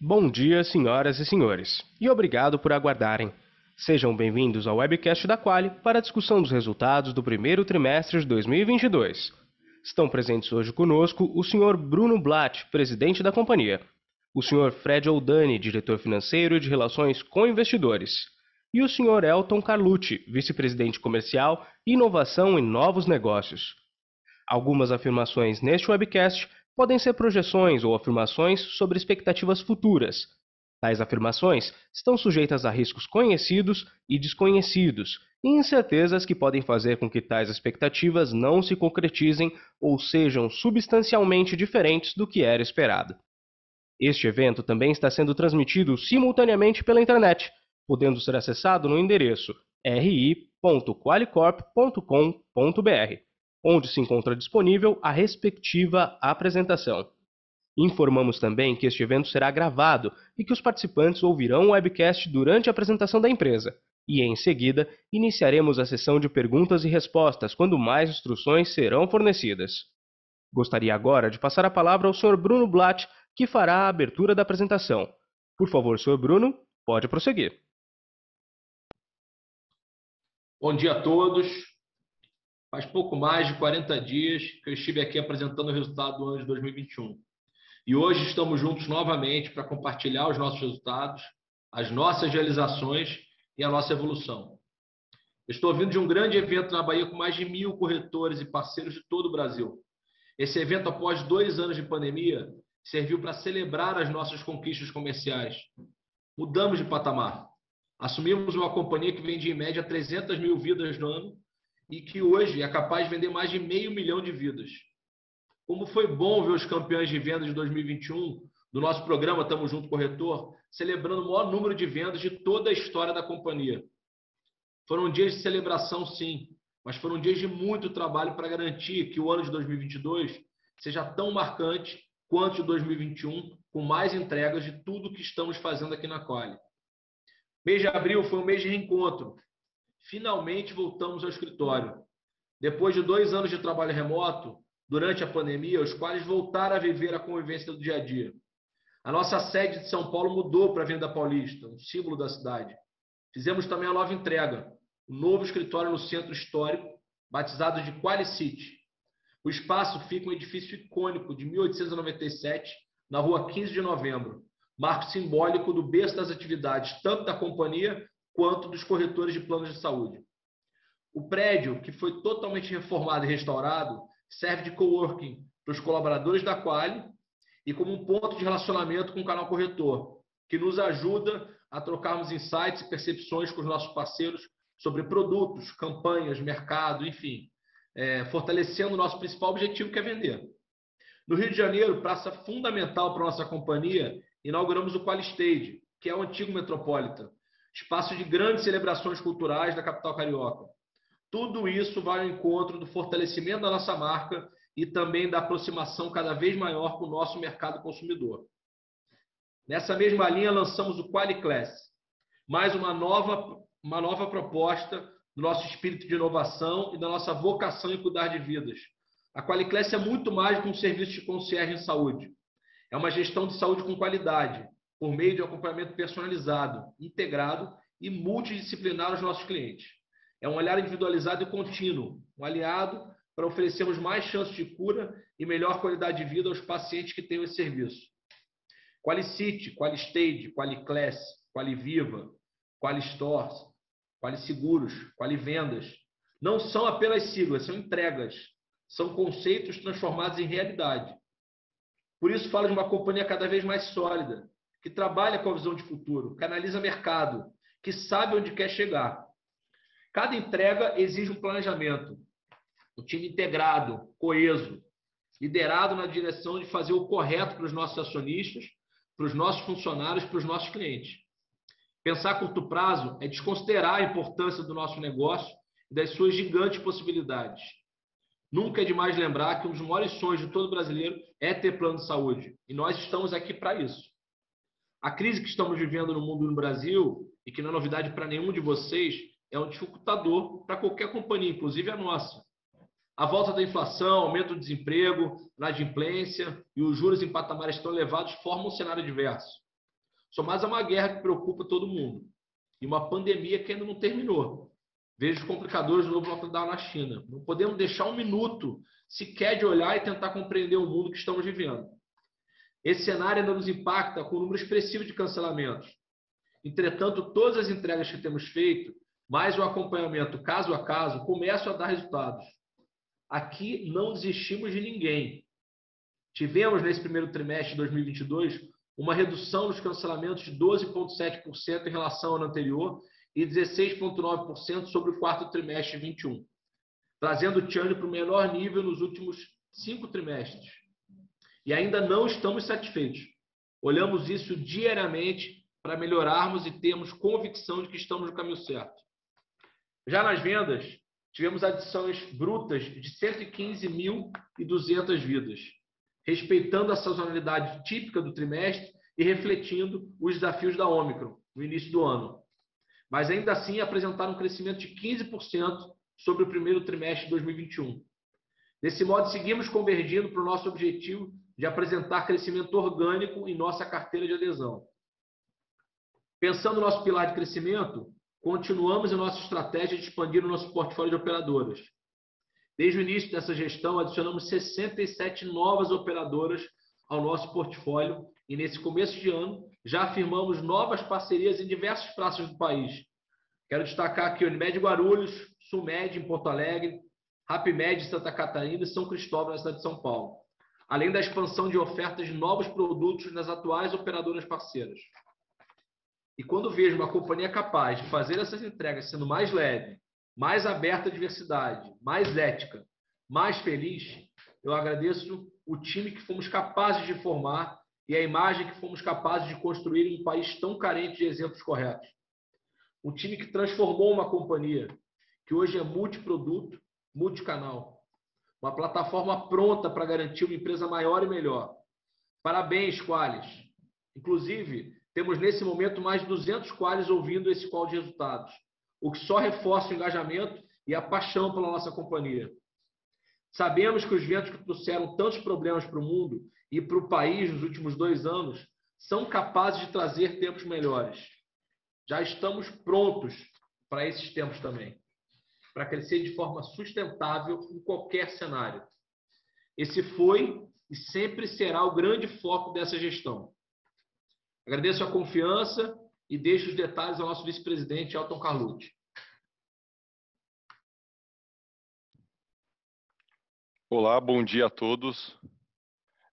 Bom dia, senhoras e senhores, e obrigado por aguardarem. Sejam bem-vindos ao webcast da Quali para a discussão dos resultados do primeiro trimestre de 2022. Estão presentes hoje conosco o Sr. Bruno Blatt, presidente da companhia, o Sr. Fred Oldani, diretor financeiro e de relações com investidores, e o Sr. Elton Carlucci, vice-presidente comercial, inovação e novos negócios. Algumas afirmações neste webcast podem ser projeções ou afirmações sobre expectativas futuras. Tais afirmações estão sujeitas a riscos conhecidos e desconhecidos e incertezas que podem fazer com que tais expectativas não se concretizem ou sejam substancialmente diferentes do que era esperado. Este evento também está sendo transmitido simultaneamente pela internet, podendo ser acessado no endereço ri.qualicorp.com.br onde se encontra disponível a respectiva apresentação. Informamos também que este evento será gravado e que os participantes ouvirão o webcast durante a apresentação da empresa. E em seguida, iniciaremos a sessão de perguntas e respostas quando mais instruções serão fornecidas. Gostaria agora de passar a palavra ao Sr. Bruno Blatt, que fará a abertura da apresentação. Por favor, Sr. Bruno, pode prosseguir. Bom dia a todos. Faz pouco mais de 40 dias que eu estive aqui apresentando o resultado do ano de 2021. E hoje estamos juntos novamente para compartilhar os nossos resultados, as nossas realizações e a nossa evolução. estou vindo de um grande evento na Bahia com mais de mil corretores e parceiros de todo o Brasil. Esse evento, após dois anos de pandemia, serviu para celebrar as nossas conquistas comerciais. Mudamos de patamar. Assumimos uma companhia que vende em média 300 mil vidas no ano e que hoje é capaz de vender mais de meio milhão de vidas. Como foi bom ver os campeões de vendas de 2021 do nosso programa Tamo Junto Corretor, celebrando o maior número de vendas de toda a história da companhia. Foram dias de celebração, sim, mas foram dias de muito trabalho para garantir que o ano de 2022 seja tão marcante quanto o de 2021, com mais entregas de tudo que estamos fazendo aqui na Quali. Mês de abril foi um mês de reencontro, finalmente voltamos ao escritório. Depois de dois anos de trabalho remoto, durante a pandemia, os quais voltaram a viver a convivência do dia a dia. A nossa sede de São Paulo mudou para a Venda Paulista, um símbolo da cidade. Fizemos também a nova entrega, o um novo escritório no centro histórico, batizado de Qualicity. O espaço fica um edifício icônico de 1897, na rua 15 de novembro, marco simbólico do berço das atividades, tanto da companhia quanto dos corretores de planos de saúde. O prédio, que foi totalmente reformado e restaurado, serve de coworking para os colaboradores da Quali e como um ponto de relacionamento com o canal corretor, que nos ajuda a trocarmos insights e percepções com os nossos parceiros sobre produtos, campanhas, mercado, enfim, é, fortalecendo o nosso principal objetivo, que é vender. No Rio de Janeiro, praça fundamental para a nossa companhia, inauguramos o Quali Stage, que é o antigo Metropolitan, espaço de grandes celebrações culturais da capital carioca. Tudo isso vai ao encontro do fortalecimento da nossa marca e também da aproximação cada vez maior com o nosso mercado consumidor. Nessa mesma linha, lançamos o Quali Class, mais uma nova, uma nova proposta do nosso espírito de inovação e da nossa vocação em cuidar de vidas. A Qualiclass é muito mais do que um serviço de concierge em saúde. É uma gestão de saúde com qualidade, por meio de acompanhamento personalizado, integrado e multidisciplinar aos nossos clientes. É um olhar individualizado e contínuo, um aliado para oferecermos mais chances de cura e melhor qualidade de vida aos pacientes que têm esse serviço. Qualicity, Qualistage, Qualiclass, Qualiviva, Qualistores, Qualisseguros, Qualivendas, não são apenas siglas, são entregas, são conceitos transformados em realidade. Por isso falo de uma companhia cada vez mais sólida, que trabalha com a visão de futuro, que analisa mercado, que sabe onde quer chegar. Cada entrega exige um planejamento, um time integrado, coeso, liderado na direção de fazer o correto para os nossos acionistas, para os nossos funcionários, para os nossos clientes. Pensar a curto prazo é desconsiderar a importância do nosso negócio e das suas gigantes possibilidades. Nunca é demais lembrar que um dos maiores sonhos de todo brasileiro é ter plano de saúde. E nós estamos aqui para isso. A crise que estamos vivendo no mundo e no Brasil, e que não é novidade para nenhum de vocês, é um dificultador para qualquer companhia, inclusive a nossa. A volta da inflação, aumento do desemprego, inadimplência e os juros em patamares tão elevados formam um cenário diverso. somados a uma guerra que preocupa todo mundo e uma pandemia que ainda não terminou. Veja os complicadores do novo lockdown na China. Não podemos deixar um minuto sequer de olhar e tentar compreender o mundo que estamos vivendo. Esse cenário ainda nos impacta com um número expressivo de cancelamentos. Entretanto, todas as entregas que temos feito, mais o acompanhamento caso a caso, começam a dar resultados. Aqui não desistimos de ninguém. Tivemos nesse primeiro trimestre de 2022 uma redução nos cancelamentos de 12,7% em relação ao ano anterior e 16,9% sobre o quarto trimestre de 21, trazendo o churn para o menor nível nos últimos cinco trimestres. E ainda não estamos satisfeitos. Olhamos isso diariamente para melhorarmos e termos convicção de que estamos no caminho certo. Já nas vendas, tivemos adições brutas de 115.200 vidas, respeitando a sazonalidade típica do trimestre e refletindo os desafios da Omicron no início do ano. Mas ainda assim apresentaram um crescimento de 15% sobre o primeiro trimestre de 2021. Desse modo, seguimos convergindo para o nosso objetivo de apresentar crescimento orgânico em nossa carteira de adesão. Pensando no nosso pilar de crescimento, continuamos a nossa estratégia de expandir o nosso portfólio de operadoras. Desde o início dessa gestão, adicionamos 67 novas operadoras ao nosso portfólio e, nesse começo de ano, já afirmamos novas parcerias em diversas praças do país. Quero destacar aqui Unimed Guarulhos, Sulmed em Porto Alegre, Rapmed em Santa Catarina e São Cristóvão na cidade de São Paulo, além da expansão de ofertas de novos produtos nas atuais operadoras parceiras. E quando vejo uma companhia capaz de fazer essas entregas sendo mais leve, mais aberta à diversidade, mais ética, mais feliz, eu agradeço o time que fomos capazes de formar e a imagem que fomos capazes de construir em um país tão carente de exemplos corretos. Um time que transformou uma companhia que hoje é multiproduto, multicanal. Uma plataforma pronta para garantir uma empresa maior e melhor. Parabéns, Qualis. Inclusive, temos nesse momento mais de 200 qualis ouvindo esse call de resultados, o que só reforça o engajamento e a paixão pela nossa companhia. Sabemos que os ventos que trouxeram tantos problemas para o mundo e para o país nos últimos dois anos são capazes de trazer tempos melhores. Já estamos prontos para esses tempos também, para crescer de forma sustentável em qualquer cenário. Esse foi e sempre será o grande foco dessa gestão. Agradeço a confiança e deixo os detalhes ao nosso vice-presidente, Elton Carlucci. Olá, bom dia a todos.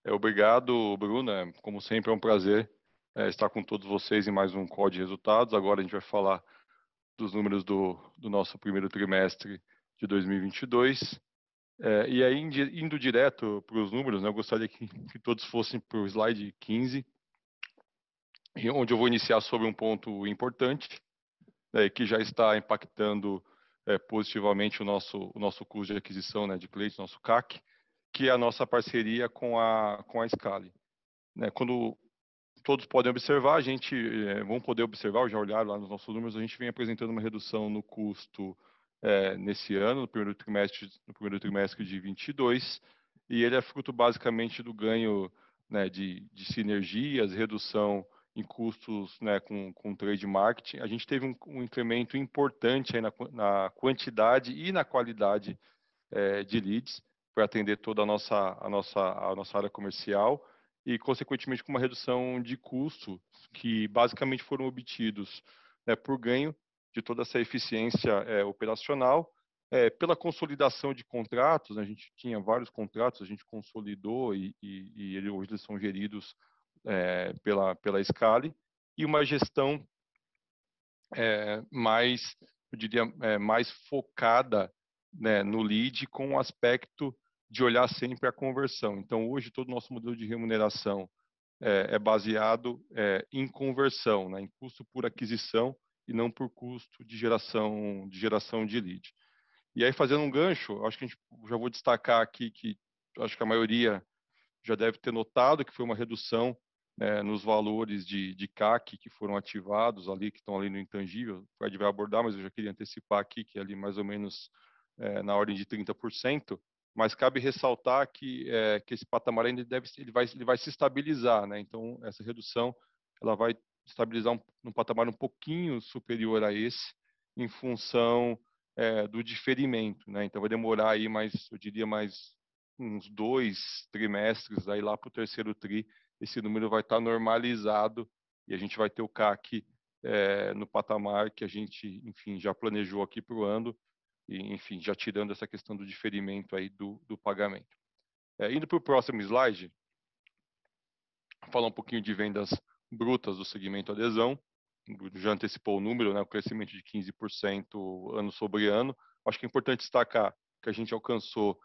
É, obrigado, Bruno. É, como sempre, é um prazer é, estar com todos vocês em mais um call de resultados. Agora a gente vai falar dos números do, do nosso primeiro trimestre de 2022. É, e aí, indo direto para os números, né, eu gostaria que, que todos fossem para o slide 15 onde eu vou iniciar sobre um ponto importante, né, que já está impactando é, positivamente o nosso, o nosso custo de aquisição né, de clientes, nosso CAC, que é a nossa parceria com a, com a Scali. Né, quando todos podem observar, a gente, é, vão poder observar, já olharam lá nos nossos números, a gente vem apresentando uma redução no custo é, nesse ano, no primeiro trimestre, no primeiro trimestre de 22, e ele é fruto basicamente do ganho né, de, de sinergias, redução em custos né, com, com trade marketing, a gente teve um, um incremento importante na, na, quantidade e na qualidade é, de leads para atender toda a nossa, a, nossa, a nossa área comercial e, consequentemente, com uma redução de custo que basicamente foram obtidos né, por ganho de toda essa eficiência é, operacional, é, pela consolidação de contratos, né, a gente tinha vários contratos, a gente consolidou e, e, e hoje eles são geridos é, pela, pela Scali, e uma gestão mais, eu diria, mais focada né, no lead com o aspecto de olhar sempre a conversão. Então, hoje, todo o nosso modelo de remuneração é, é baseado é, em conversão, né, em custo por aquisição e não por custo de geração de, geração de lead. E aí, fazendo um gancho, acho que a gente, já vou destacar aqui que acho que a maioria já deve ter notado que foi uma redução é, nos valores de, de CAC que foram ativados ali, que estão ali no intangível. O Fred vai abordar, mas eu já queria antecipar aqui que é ali mais ou menos é, na ordem de 30%. Mas cabe ressaltar que, é, que esse patamar ainda deve, ele vai, ele vai se estabilizar, né? Então essa redução ela vai estabilizar um, num patamar um pouquinho superior a esse, em função é, do diferimento, né? Então vai demorar aí mais, eu diria mais uns dois trimestres aí lá para o terceiro tri, esse número vai estar tá normalizado e a gente vai ter o CAC é, no patamar que a gente, enfim, já planejou aqui para o ano, e, enfim, já tirando essa questão do diferimento aí do, do pagamento. É, indo para o próximo slide, falar um pouquinho de vendas brutas do segmento adesão, já antecipou o número, né, o crescimento de 15% ano sobre ano. Acho que é importante destacar que a gente alcançou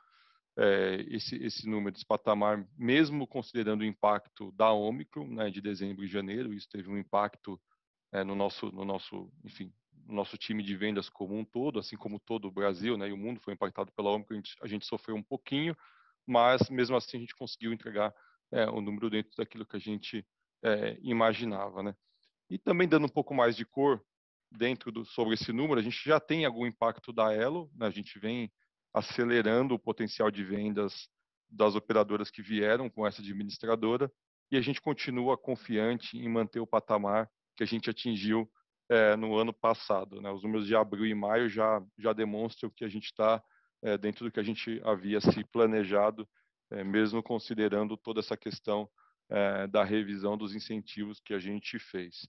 é, esse, esse número, esse patamar, mesmo considerando o impacto da Ômicron, né, de dezembro e janeiro, isso teve um impacto é, no nosso, no nosso, enfim, nosso time de vendas como um todo, assim como todo o Brasil, né, e o mundo foi impactado pela Ômicron, a gente, a gente sofreu um pouquinho, mas mesmo assim a gente conseguiu entregar é, o número dentro daquilo que a gente é, imaginava, né. E também dando um pouco mais de cor dentro do, sobre esse número, a gente já tem algum impacto da Elo, né, a gente vem acelerando o potencial de vendas das operadoras que vieram com essa administradora e a gente continua confiante em manter o patamar que a gente atingiu é, no ano passado. Né? Os números de abril e maio já, já demonstram que a gente está é, dentro do que a gente havia se planejado, é, mesmo considerando toda essa questão da revisão dos incentivos que a gente fez.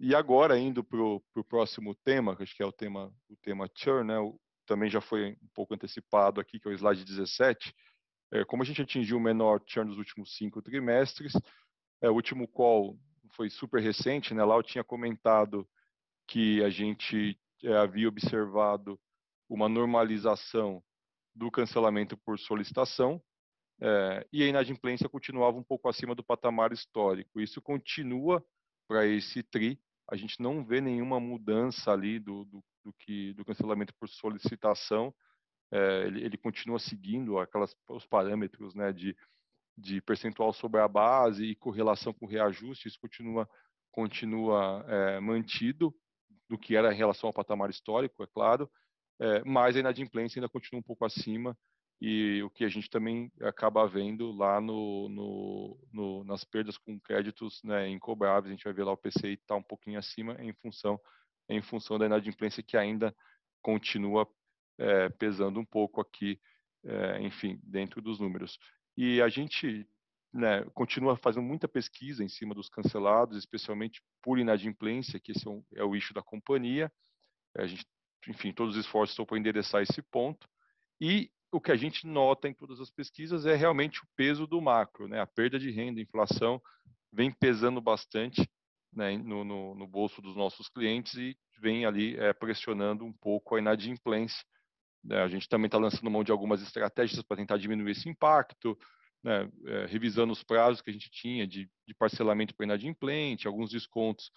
e agora, indo para o próximo tema, que acho que é o tema, o tema churn, né? o, também já foi um pouco antecipado aqui, que é o slide 17, é, como a gente atingiu o menor churn nos últimos cinco trimestres, é, o último call foi super recente, né? lá eu tinha comentado que a gente é, havia observado uma normalização do cancelamento por solicitação, é, e a inadimplência continuava um pouco acima do patamar histórico. Isso continua para esse TRI, a gente não vê nenhuma mudança ali do, do, do que do cancelamento por solicitação, é, ele, ele, continua seguindo aquelas os parâmetros, né, de, de percentual sobre a base e correlação com reajuste, isso continua continua é, mantido do que era em relação ao patamar histórico, é claro, é, mas a inadimplência ainda continua um pouco acima e o que a gente também acaba vendo lá no, no, no nas perdas com créditos né, incobráveis, a gente vai ver lá o PCI está um pouquinho acima em função em função da inadimplência que ainda continua é, pesando um pouco aqui, é, enfim, dentro dos números. E a gente né, continua fazendo muita pesquisa em cima dos cancelados, especialmente por inadimplência, que esse é, um, é o eixo da companhia. A gente, enfim, todos os esforços estão para endereçar esse ponto. E o que a gente nota em todas as pesquisas é realmente o peso do macro, né? A perda de renda, a inflação vem pesando bastante né, no, no, no, bolso dos nossos clientes e vem ali é, pressionando um pouco a inadimplência. Né? A gente também está lançando mão de algumas estratégias para tentar diminuir esse impacto, né, é, revisando os prazos que a gente tinha de, de parcelamento para inadimplente, alguns descontos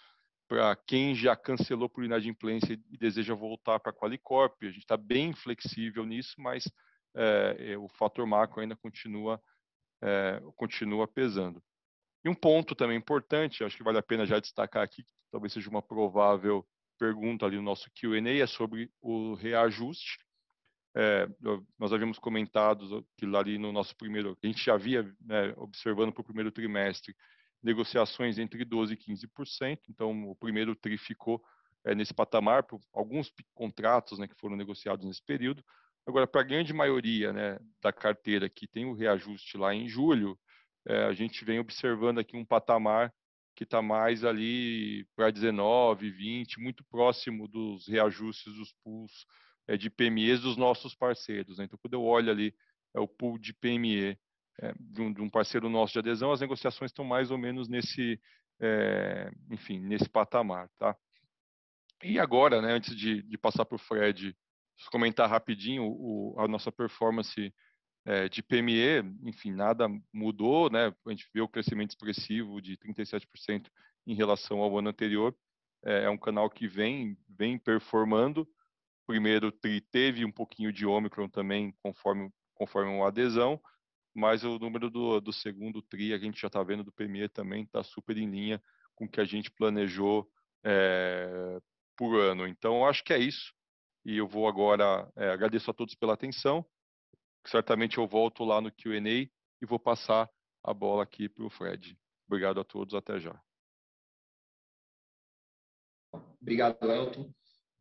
para quem já cancelou por inadimplência e deseja voltar para a Qualicorp. A gente está bem flexível nisso, mas é, o fator macro ainda continua, continua pesando. E um ponto também importante, acho que vale a pena já destacar aqui, talvez seja uma provável pergunta ali no nosso Q&A, é sobre o reajuste. É, nós havíamos comentado que lá ali no nosso primeiro, a gente já havia né, observando para o primeiro trimestre negociações entre 12% e 15%, então o primeiro TRI ficou é, nesse patamar, por alguns contratos né, que foram negociados nesse período. Agora, para a grande maioria né, da carteira que tem o reajuste lá em julho, é, a gente vem observando aqui um patamar que está mais ali para 19, 20, muito próximo dos reajustes dos pools de PMEs dos nossos parceiros. Né? Então, quando eu olho ali é, o pool de PME é, de, um, de, um, parceiro nosso de adesão, as negociações estão mais ou menos nesse, é, enfim, nesse patamar. Tá? E agora, né, antes de, de passar para o Fred, comentar rapidinho o, a nossa performance é, de PME, enfim, nada mudou, né? A gente vê o crescimento expressivo de 37% em relação ao ano anterior. É, é um canal que vem, vem performando. Primeiro tri teve um pouquinho de Omicron também, conforme, conforme uma adesão, mas o número do, do segundo tri, a gente já está vendo do PME também, está super em linha com o que a gente planejou é, por ano. Então, acho que é isso. E eu vou agora, é, agradeço a todos pela atenção certamente eu volto lá no Q&A e vou passar a bola aqui para o Fred. Obrigado a todos, até já. Obrigado, Elton.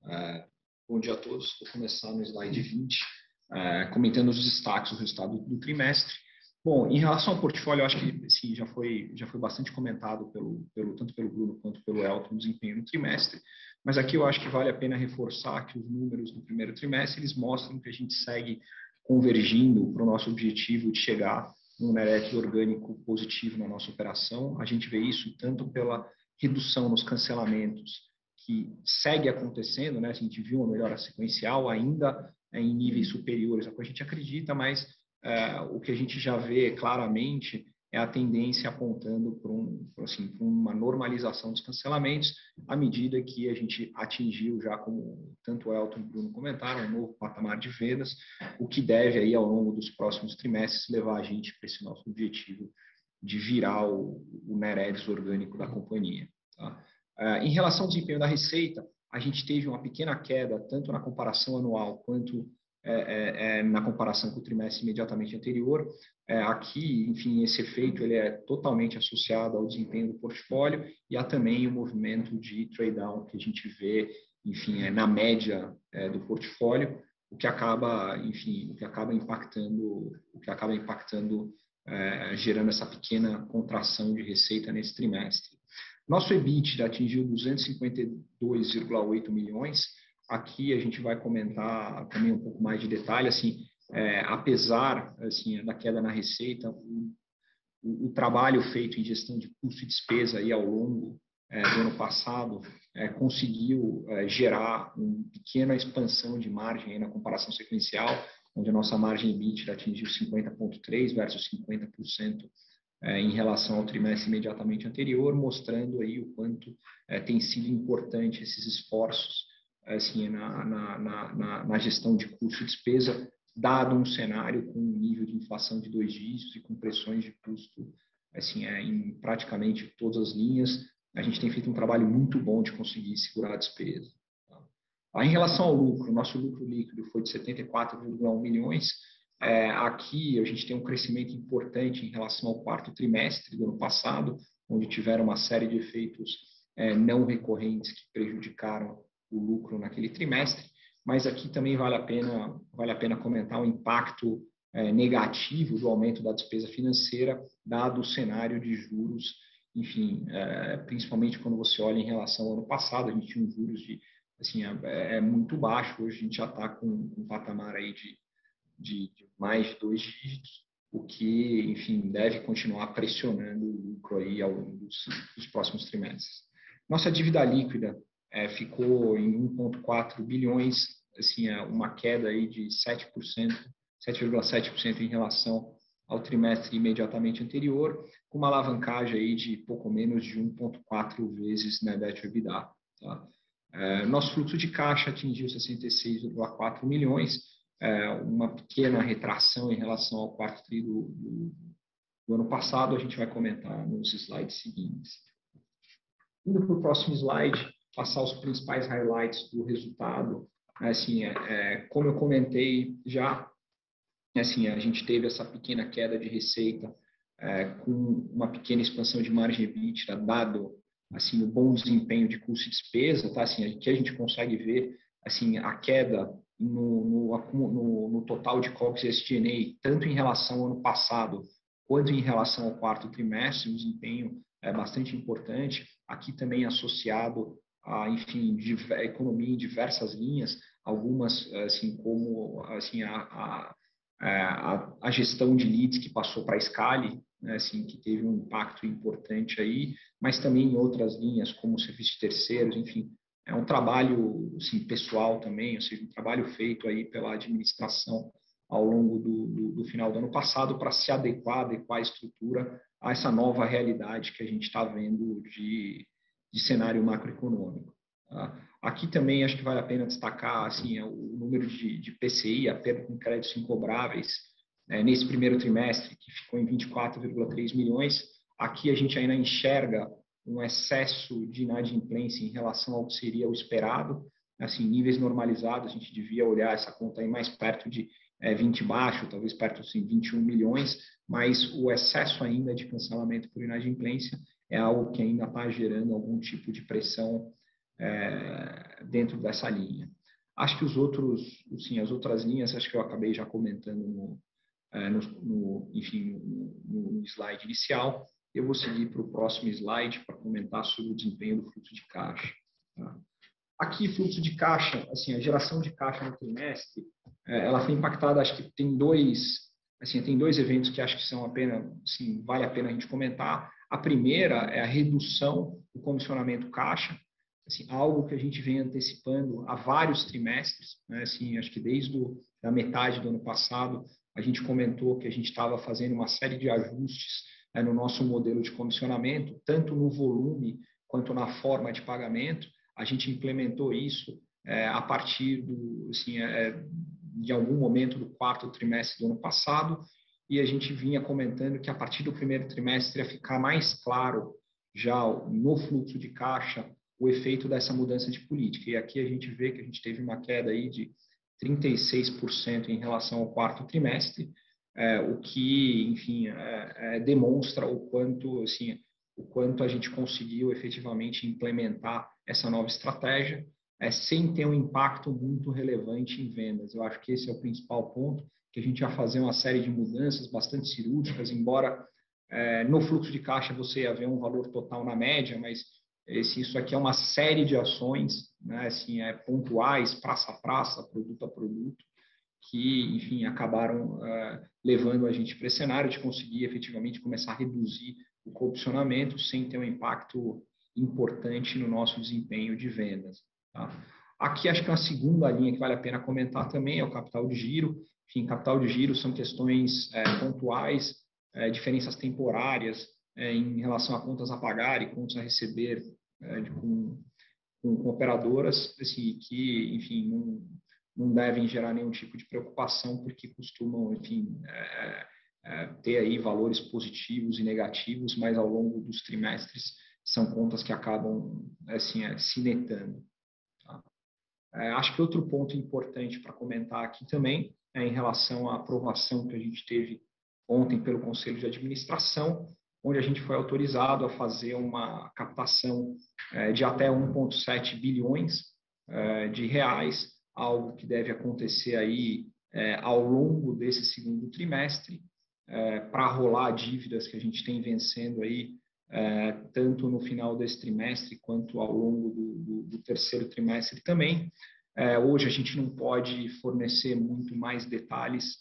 É, bom dia a todos. Vou começar no slide 20, é, comentando os destaques do resultado do trimestre. Bom, em relação ao portfólio, acho que sim, já foi já foi bastante comentado pelo, pelo tanto pelo Bruno quanto pelo Elton desempenho no trimestre. Mas aqui eu acho que vale a pena reforçar que os números do primeiro trimestre eles mostram que a gente segue convergindo para o nosso objetivo de chegar num net orgânico positivo na nossa operação. A gente vê isso tanto pela redução nos cancelamentos, que segue acontecendo, né? A gente viu uma melhora sequencial ainda em níveis superiores ao que a gente acredita, mas é, o que a gente já vê claramente é a tendência apontando para um, assim, uma normalização dos cancelamentos à medida que a gente atingiu já, como tanto o Elton e o Bruno comentaram, um novo patamar de vendas, o que deve aí ao longo dos próximos trimestres levar a gente para esse nosso objetivo de virar o, o orgânico da companhia. Tá? Uh, em relação ao desempenho da receita, a gente teve uma pequena queda, tanto na comparação anual quanto é, é, na comparação com o trimestre imediatamente anterior. Aqui, enfim, esse efeito ele é totalmente associado ao desempenho do portfólio e há também o movimento de trade-down que a gente vê, enfim, na média do portfólio, o que acaba, enfim, o que acaba impactando, o que acaba impactando, gerando essa pequena contração de receita nesse trimestre. Nosso EBIT atingiu 252,8 milhões, Aqui a gente vai comentar também um pouco mais de detalhe, assim, é, apesar assim, da queda na receita, o, o, o, trabalho feito em gestão de custo e despesa aí ao longo é, do ano passado é, conseguiu é, gerar uma pequena expansão de margem na comparação sequencial, onde a nossa margem EBITDA atingiu 50,3% versus 50% é, em relação ao trimestre imediatamente anterior, mostrando aí o quanto é, tem sido importante esses esforços assim, na, na, na, na gestão de custo e despesa, dado um cenário com um nível de inflação de dois dígitos e com pressões de custo assim, é, em praticamente todas as linhas, a gente tem feito um trabalho muito bom de conseguir segurar a despesa. Tá? Em relação ao lucro, nosso lucro líquido foi de 74,1 milhões. É, aqui a gente tem um crescimento importante em relação ao quarto trimestre do ano passado, onde tiveram uma série de efeitos é, não recorrentes que prejudicaram o lucro naquele trimestre, mas aqui também vale a pena, vale a pena comentar o impacto é, negativo do aumento da despesa financeira, dado o cenário de juros, enfim, é, principalmente quando você olha em relação ao ano passado, a gente tinha um juros de, assim, é, é muito baixo, hoje a gente já está com um patamar aí de, de, de mais de dois dígitos, o que, enfim, deve continuar pressionando o lucro aí ao longo dos, dos próximos trimestres. Nossa dívida líquida é, ficou em 1,4 bilhões, assim, é uma queda aí de 7%, 7,7% em relação ao trimestre imediatamente anterior, com uma alavancagem aí de pouco menos de 1,4 vezes debt to EBITDA. Tá? É, nosso fluxo de caixa atingiu 66,4 milhões, é, uma pequena retração em relação ao quarto tri do, do, do ano passado, a gente vai comentar nos slides seguintes. Indo para o próximo slide, passar os principais highlights do resultado. Assim, é, é, como eu comentei já, assim, a gente teve essa pequena queda de receita é, com uma pequena expansão de margem EBITDA, dado assim o bom desempenho de custo e despesa, tá? Assim, aqui a gente consegue ver assim a queda no, no, no, no total de COGS e SG&A, tanto em relação ao ano passado quanto em relação ao quarto trimestre, um desempenho é bastante importante. Aqui também associado a, enfim, economia em diversas linhas, algumas, assim, como, assim, a, a, a, a gestão de leads que passou para a Scali, né, assim, que teve um impacto importante aí, mas também em outras linhas, como serviço de terceiros, enfim, é um trabalho, assim, pessoal também, ou seja, um trabalho feito aí pela administração ao longo do, do, do final do ano passado para se adequar, adequar a estrutura a essa nova realidade que a gente está vendo de de cenário macroeconômico. Tá? Aqui também acho que vale a pena destacar assim, é o número de, de PCI, a perda com créditos incobráveis, né, nesse primeiro trimestre, que ficou em 24,3 milhões. Aqui a gente ainda enxerga um excesso de inadimplência em relação ao que seria o esperado. Assim, níveis normalizados, a gente devia olhar essa conta aí mais perto de é, 20 baixo, talvez perto de assim, 21 milhões, mas o excesso ainda de cancelamento por inadimplência é algo que ainda está gerando algum tipo de pressão é, dentro dessa linha. Acho que os outros, sim, as outras linhas, acho que eu acabei já comentando no, é, no, no enfim, no, no, slide inicial. Eu vou seguir para o próximo slide para comentar sobre o desempenho do fluxo de caixa. Tá? Aqui, fluxo de caixa, assim, a geração de caixa no trimestre, é, ela foi impactada, acho que tem dois, assim, tem dois eventos que acho que são apenas, assim, vale a pena a gente comentar. A primeira é a redução do comissionamento caixa, assim, algo que a gente vem antecipando há vários trimestres, né? assim, acho que desde a metade do ano passado, a gente comentou que a gente estava fazendo uma série de ajustes né, no nosso modelo de comissionamento, tanto no volume quanto na forma de pagamento. A gente implementou isso é, a partir do, assim, é, de algum momento do quarto trimestre do ano passado, e a gente vinha comentando que a partir do primeiro trimestre ia ficar mais claro já no fluxo de caixa o efeito dessa mudança de política. E aqui a gente vê que a gente teve uma queda aí de 36% em relação ao quarto trimestre, é, o que, enfim, é, é, demonstra o quanto, assim, o quanto a gente conseguiu efetivamente implementar essa nova estratégia, é, sem ter um impacto muito relevante em vendas. Eu acho que esse é o principal ponto, que a gente vai fazer uma série de mudanças bastante cirúrgicas, embora é, no fluxo de caixa você ia ver um valor total na média, mas esse, isso aqui é uma série de ações, né, assim, é, pontuais, praça a praça, produto a produto, que, enfim, acabaram uh, levando a gente para esse cenário de conseguir efetivamente começar a reduzir o corrupcionamento sem ter um impacto importante no nosso desempenho de vendas. Tá? Aqui acho que uma segunda linha que vale a pena comentar também é o capital de giro. Enfim, capital de giro são questões é, pontuais, é, diferenças temporárias é, em relação a contas a pagar e contas a receber de, com, com, operadoras, assim, que, enfim, não, não devem gerar nenhum tipo de preocupação, porque costumam, enfim, é, é, ter aí valores positivos e negativos, mas ao longo dos trimestres são contas que acabam, assim, é, se netando. Tá? É, acho que outro ponto importante para comentar aqui também é em relação à aprovação que a gente teve ontem pelo Conselho de Administração, onde a gente foi autorizado a fazer uma captação é, de até 1,7 bilhões é, de reais, algo que deve acontecer aí é, ao longo desse segundo trimestre, para rolar dívidas que a gente tem vencendo aí, tanto no final desse trimestre quanto ao longo do, do, do terceiro trimestre também. hoje a gente não pode fornecer muito mais detalhes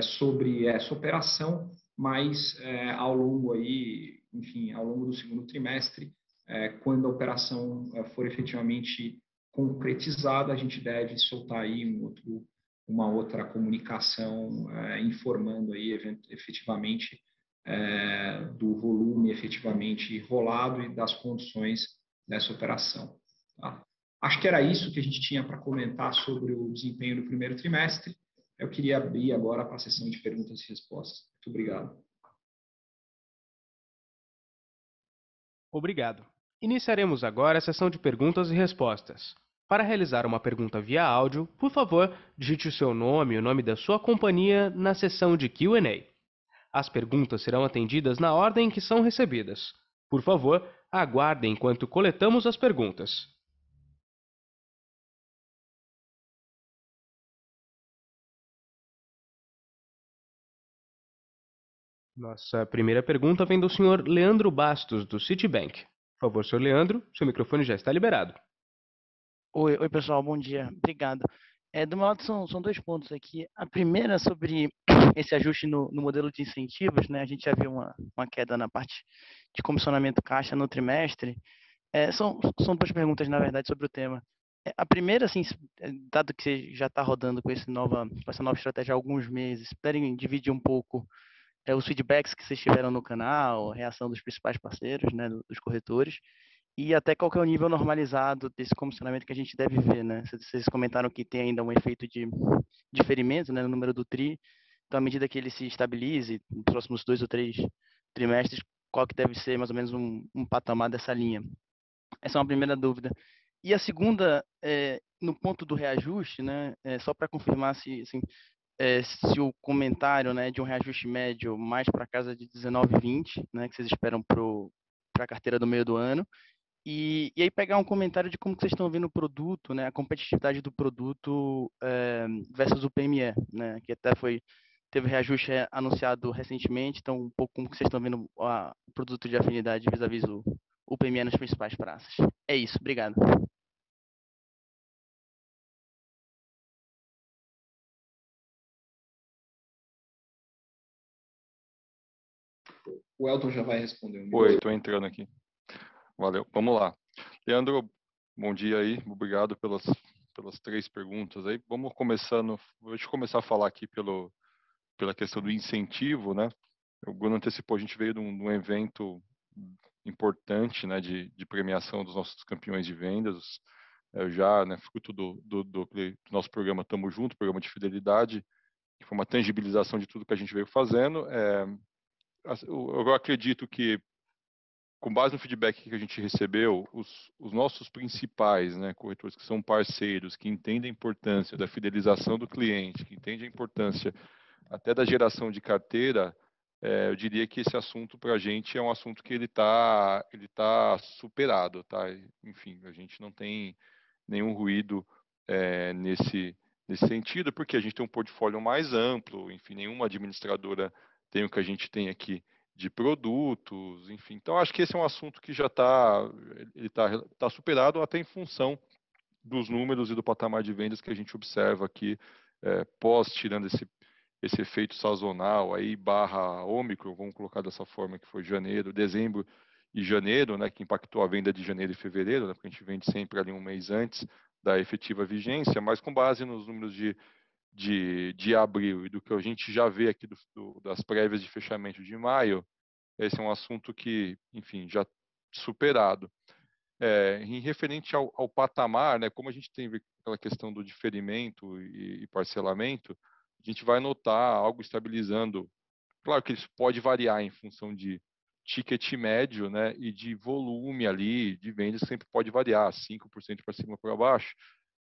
sobre essa operação, mas é, ao longo aí, enfim, ao longo do segundo trimestre, é, quando a operação é, for efetivamente concretizada, a gente deve soltar aí um outro, uma outra comunicação é, informando aí efetivamente é, do volume efetivamente rolado e das condições dessa operação. Tá? Acho que era isso que a gente tinha para comentar sobre o desempenho do primeiro trimestre. Eu queria abrir agora para a sessão de perguntas e respostas. Muito obrigado. Obrigado. Iniciaremos agora a sessão de perguntas e respostas. Para realizar uma pergunta via áudio, por favor, digite o seu nome e o nome da sua companhia na seção de Q&A. As perguntas serão atendidas na ordem em que são recebidas. Por favor, aguardem enquanto coletamos as perguntas. Nossa primeira pergunta vem do senhor Leandro Bastos, do Citibank. Por favor, senhor Leandro, seu microfone já está liberado. Oi, oi pessoal, bom dia. Obrigado. É, do meu lado são, são dois pontos aqui. A primeira é sobre esse ajuste no, no, modelo de incentivos, né? A gente já viu uma, uma queda na parte de comissionamento caixa no trimestre. É, são, são duas perguntas, na verdade, sobre o tema. É, a primeira, assim, é, dado que você já está rodando com, esse nova, com essa nova estratégia há alguns meses, puderem dividir um pouco é, os feedbacks que vocês tiveram no canal, a reação dos principais parceiros, né, dos corretores, e até qual é o nível normalizado desse comissionamento que a gente deve ver, né? Vocês comentaram que tem ainda um efeito de diferimento, né, no número do TRI, então à medida que ele se estabilize, nos próximos dois ou três trimestres, qual que deve ser mais ou menos um, um patamar dessa linha? Essa é uma primeira dúvida. E a segunda, é, no ponto do reajuste, né, é, só para confirmar se, assim, é, se o comentário né, de um reajuste médio mais para casa de 19,20, né, que vocês esperam para a carteira do meio do ano, E, e aí pegar um comentário de como vocês estão vendo o produto, né, a competitividade do produto é, versus o PME, né, que até foi teve reajuste anunciado recentemente, então um pouco como vocês estão vendo a, o produto de afinidade vis-à-vis -vis o, o PME nas principais praças. É isso, obrigado. O Elton já vai responder. Oi, estou entrando aqui. Valeu. Vamos lá. Leandro, bom dia aí. Obrigado pelas, pelas três perguntas aí. Vamos começando. Deixa eu começar a falar aqui pelo, pela questão do incentivo, né? O Bruno antecipou, a gente veio de um, de um evento importante, né, de, de, premiação dos nossos campeões de vendas, é, já, né, fruto do, do, do, do nosso programa Tamo Junto, programa de fidelidade, que foi uma tangibilização de tudo que a gente veio fazendo. É, eu acredito que com base no feedback que a gente recebeu, os, os, nossos principais né, corretores que são parceiros, que entendem a importância da fidelização do cliente, que entendem a importância até da geração de carteira, é, eu diria que esse assunto para a gente é um assunto que ele está ele tá superado, tá? Enfim, a gente não tem nenhum ruído é, nesse nesse sentido, porque a gente tem um portfólio mais amplo, enfim, nenhuma administradora tem o que a gente tem aqui de produtos, enfim. Então, acho que esse é um assunto que já está tá, tá superado até em função dos números e do patamar de vendas que a gente observa aqui, é, pós tirando esse, esse efeito sazonal aí, barra ômicron, vamos colocar dessa forma, que foi janeiro, dezembro e janeiro, né, que impactou a venda de janeiro e fevereiro, né, porque a gente vende sempre ali um mês antes da efetiva vigência, mas com base nos números de de, de abril e do que a gente já vê aqui do, do, das prévias de fechamento de maio, esse é um assunto que, enfim, já superado. É, em referente ao, ao, patamar, né, como a gente tem aquela questão do diferimento e, e, parcelamento, a gente vai notar algo estabilizando. Claro que isso pode variar em função de ticket médio né, e de volume ali de vendas, sempre pode variar, 5% para cima para baixo,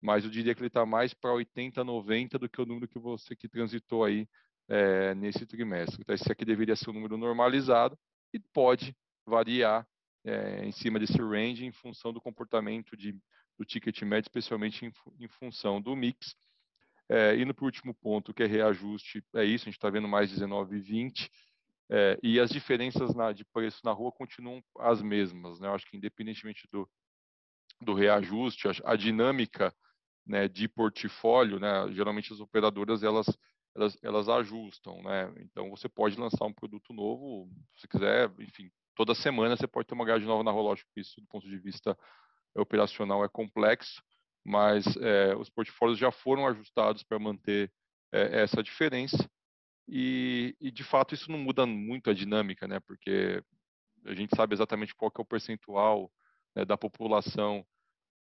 mas eu diria que ele está mais para 80, 90 do que o número que você que transitou aí é, nesse trimestre. Então, esse aqui deveria ser um número normalizado e pode variar é, em cima desse range em função do comportamento de, do ticket médio, especialmente em, em função do mix. É, indo para o último ponto, que é reajuste, é isso, a gente está vendo mais 19,20, é, e as diferenças na, de preço na rua continuam as mesmas. Né? Eu acho que, independentemente do, do reajuste, a, a dinâmica né, de portfólio, né, geralmente as operadoras elas, elas, elas ajustam, né? Então você pode lançar um produto novo, se quiser, enfim, toda semana você pode ter uma grade nova na Rológico, isso do ponto de vista operacional é complexo, mas é, os portfólios já foram ajustados para manter é, essa diferença e, e, de fato isso não muda muito a dinâmica, né? Porque a gente sabe exatamente qual é o percentual né, da população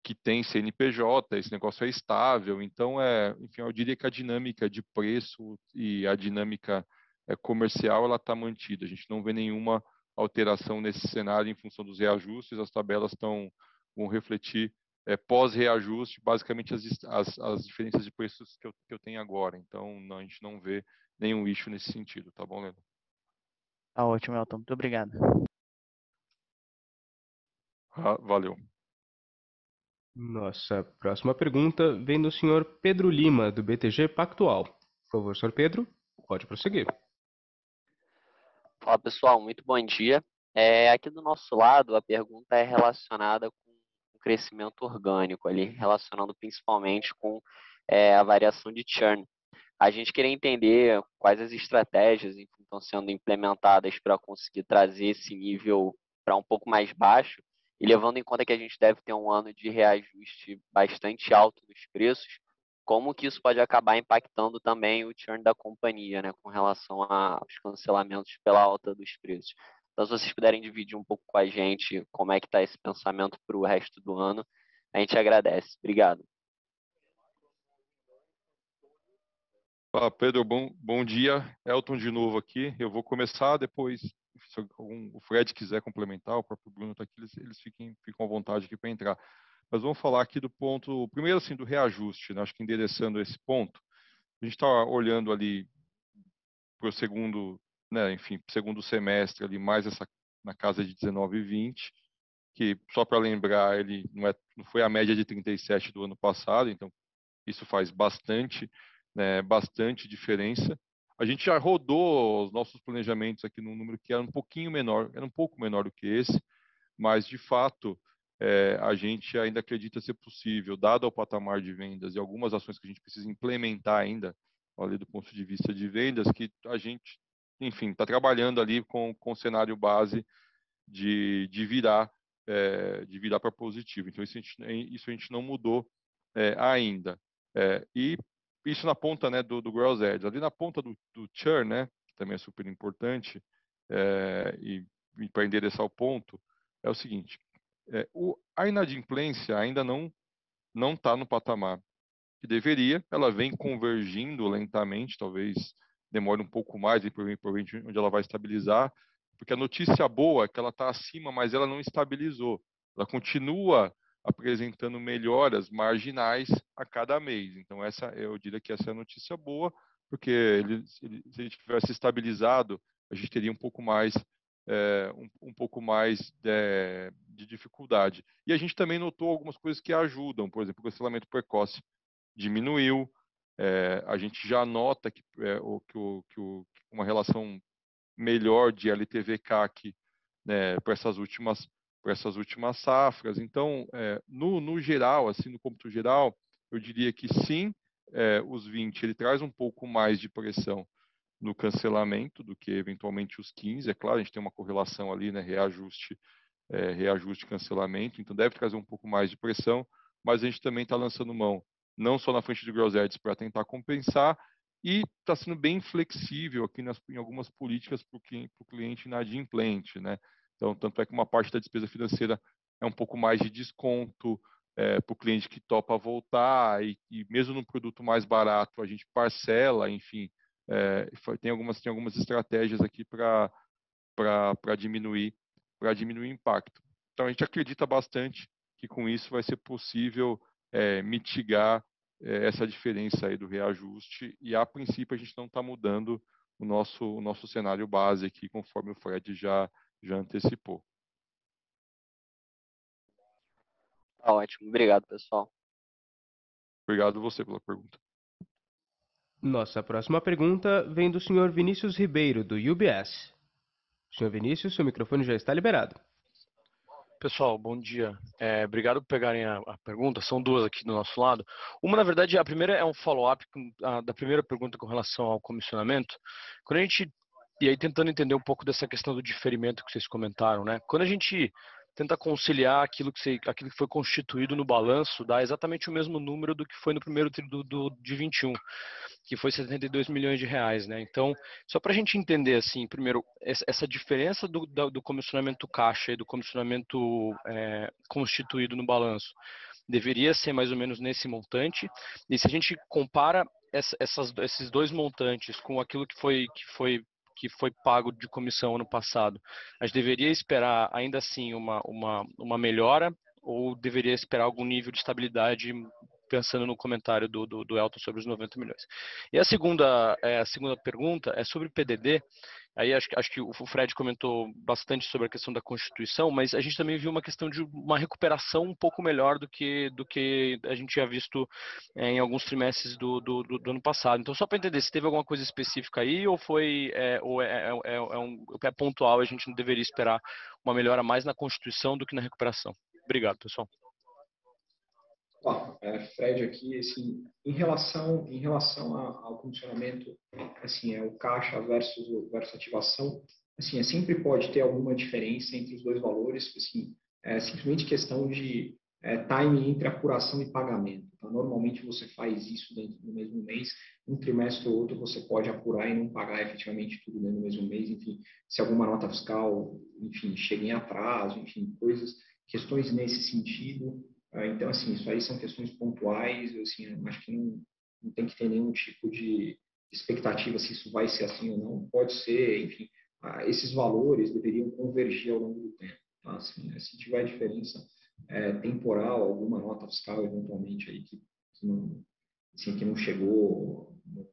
que tem CNPJ, esse negócio é estável, então é, enfim, eu diria que a dinâmica de preço e a dinâmica é, comercial ela está mantida. A gente não vê nenhuma alteração nesse cenário em função dos reajustes. As tabelas estão vão refletir é, pós-reajuste, basicamente as, as, as, diferenças de preços que eu, que eu tenho agora. Então, não, a gente não vê nenhum issue nesse sentido, tá bom, Leandro? Tá ótimo, Elton. Muito obrigado. Ah, valeu. Nossa próxima pergunta vem do senhor Pedro Lima, do BTG Pactual. Por favor, senhor Pedro, pode prosseguir. Fala pessoal, muito bom dia. É, aqui do nosso lado, a pergunta é relacionada com o crescimento orgânico, ali, relacionando principalmente com é, a variação de churn. A gente queria entender quais as estratégias estão sendo implementadas para conseguir trazer esse nível para um pouco mais baixo e levando em conta que a gente deve ter um ano de reajuste bastante alto nos preços, como que isso pode acabar impactando também o churn da companhia, né, com relação aos cancelamentos pela alta dos preços. Então, se vocês puderem dividir um pouco com a gente como é que está esse pensamento para o resto do ano, a gente agradece. Obrigado. Ah, Pedro, bom, bom dia. Elton de novo aqui. Eu vou começar, depois se algum, o Fred quiser complementar, o próprio Bruno está aqui, eles, eles fiquem, ficam à vontade aqui para entrar. Mas vamos falar aqui do ponto, primeiro assim, do reajuste, né? acho que endereçando esse ponto, a gente está olhando ali para o segundo, né, enfim, segundo semestre ali, mais essa na casa de 19 e 20, que só para lembrar, ele não, é, não foi a média de 37 do ano passado, então isso faz bastante, né, bastante diferença. A gente já rodou os nossos planejamentos aqui num número que era um pouquinho menor, era um pouco menor do que esse, mas de fato é, a gente ainda acredita ser possível, dado o patamar de vendas e algumas ações que a gente precisa implementar ainda, ali do ponto de vista de vendas, que a gente, enfim, está trabalhando ali com, com o cenário base de, de virar é, de virar para positivo. Então, isso a gente, isso a gente não mudou é, ainda. É, e isso na ponta né, do, do Gross Edge. Ali na ponta do, do churn, né, que também é super importante, e, e para endereçar o ponto, é o seguinte, o, a inadimplência ainda não não está no patamar que deveria, ela vem convergindo lentamente, talvez demore um pouco mais e provavelmente onde ela vai estabilizar, porque a notícia boa é que ela está acima, mas ela não estabilizou. Ela continua apresentando melhoras marginais a cada mês. Então, essa eu diria que essa é a notícia boa, porque ele, ele, se ele tivesse estabilizado, a gente teria um pouco mais é, um, um, pouco mais de, de, dificuldade. E a gente também notou algumas coisas que ajudam, por exemplo, o cancelamento precoce diminuiu, é, a gente já nota que, é, o, que, o, que o, uma relação melhor de LTV/CAC né, para essas últimas para essas últimas safras. Então, é, no, no geral, assim, no cômputo geral, eu diria que sim, é, os 20 ele traz um pouco mais de pressão no cancelamento do que eventualmente os 15. É claro, a gente tem uma correlação ali, né, reajuste, é, reajuste cancelamento, então deve trazer um pouco mais de pressão, mas a gente também está lançando mão não só na frente de gross para tentar compensar e está sendo bem flexível aqui nas, em algumas políticas para o cliente inadimplente, né? Então, tanto é que uma parte da despesa financeira é um pouco mais de desconto é, para o cliente que topa voltar e, e, mesmo no produto mais barato a gente parcela, enfim, é, tem algumas tem algumas estratégias aqui para diminuir para diminuir o impacto. Então a gente acredita bastante que com isso vai ser possível é, mitigar essa diferença aí do reajuste e a princípio a gente não está mudando o nosso o nosso cenário base aqui conforme o Fred já já antecipou. Tá ótimo, obrigado pessoal. Obrigado você pela pergunta. Nossa próxima pergunta vem do senhor Vinícius Ribeiro do UBS. Senhor Vinícius, seu microfone já está liberado. Pessoal, bom dia. É, obrigado por pegarem a, a, pergunta. São duas aqui do nosso lado. Uma, na verdade, a primeira é um follow-up da primeira pergunta com relação ao comissionamento. Quando a gente e aí tentando entender um pouco dessa questão do diferimento que vocês comentaram, né? Quando a gente tenta conciliar aquilo que, você, aquilo que foi constituído no balanço, dá exatamente o mesmo número do que foi no primeiro do, do, de 21, que foi 72 milhões de reais, né? Então, só para a gente entender, assim, primeiro, essa diferença do, do comissionamento caixa e do comissionamento é, constituído no balanço, deveria ser mais ou menos nesse montante, e se a gente compara essas, esses dois montantes com aquilo que foi, que foi que foi pago de comissão ano passado, a gente deveria esperar ainda assim uma, uma, uma melhora ou deveria esperar algum nível de estabilidade pensando no comentário do, do, do, Elton sobre os 90 milhões. E a segunda, é, a segunda pergunta é sobre o PDD. Aí acho, acho que o Fred comentou bastante sobre a questão da Constituição, mas a gente também viu uma questão de uma recuperação um pouco melhor do que, do que a gente tinha visto é, em alguns trimestres do, do, do, do ano passado. Então, só para entender, se teve alguma coisa específica aí ou foi é, ou é, é, é, é, um, é pontual, a gente não deveria esperar uma melhora mais na Constituição do que na recuperação. Obrigado, pessoal. Bom, é, Fred aqui, assim, em relação, em relação ao condicionamento, assim, é o caixa versus, versus ativação, assim, é, sempre pode ter alguma diferença entre os dois valores, assim, é simplesmente questão de é, time entre apuração e pagamento. Então, normalmente você faz isso dentro do mesmo mês, um trimestre ou outro você pode apurar e não pagar efetivamente tudo dentro do mesmo mês, enfim, se alguma nota fiscal, enfim, chega em atraso, enfim, coisas, questões nesse sentido, então, assim, isso aí são questões pontuais, assim, acho que não, não tem que ter nenhum tipo de expectativa se isso vai ser assim ou não. Pode ser, enfim, ah, esses valores deveriam convergir ao longo do tempo. Tá? Assim, né? Se tiver diferença é, temporal, alguma nota fiscal eventualmente aí que, que, não, assim, que não chegou no,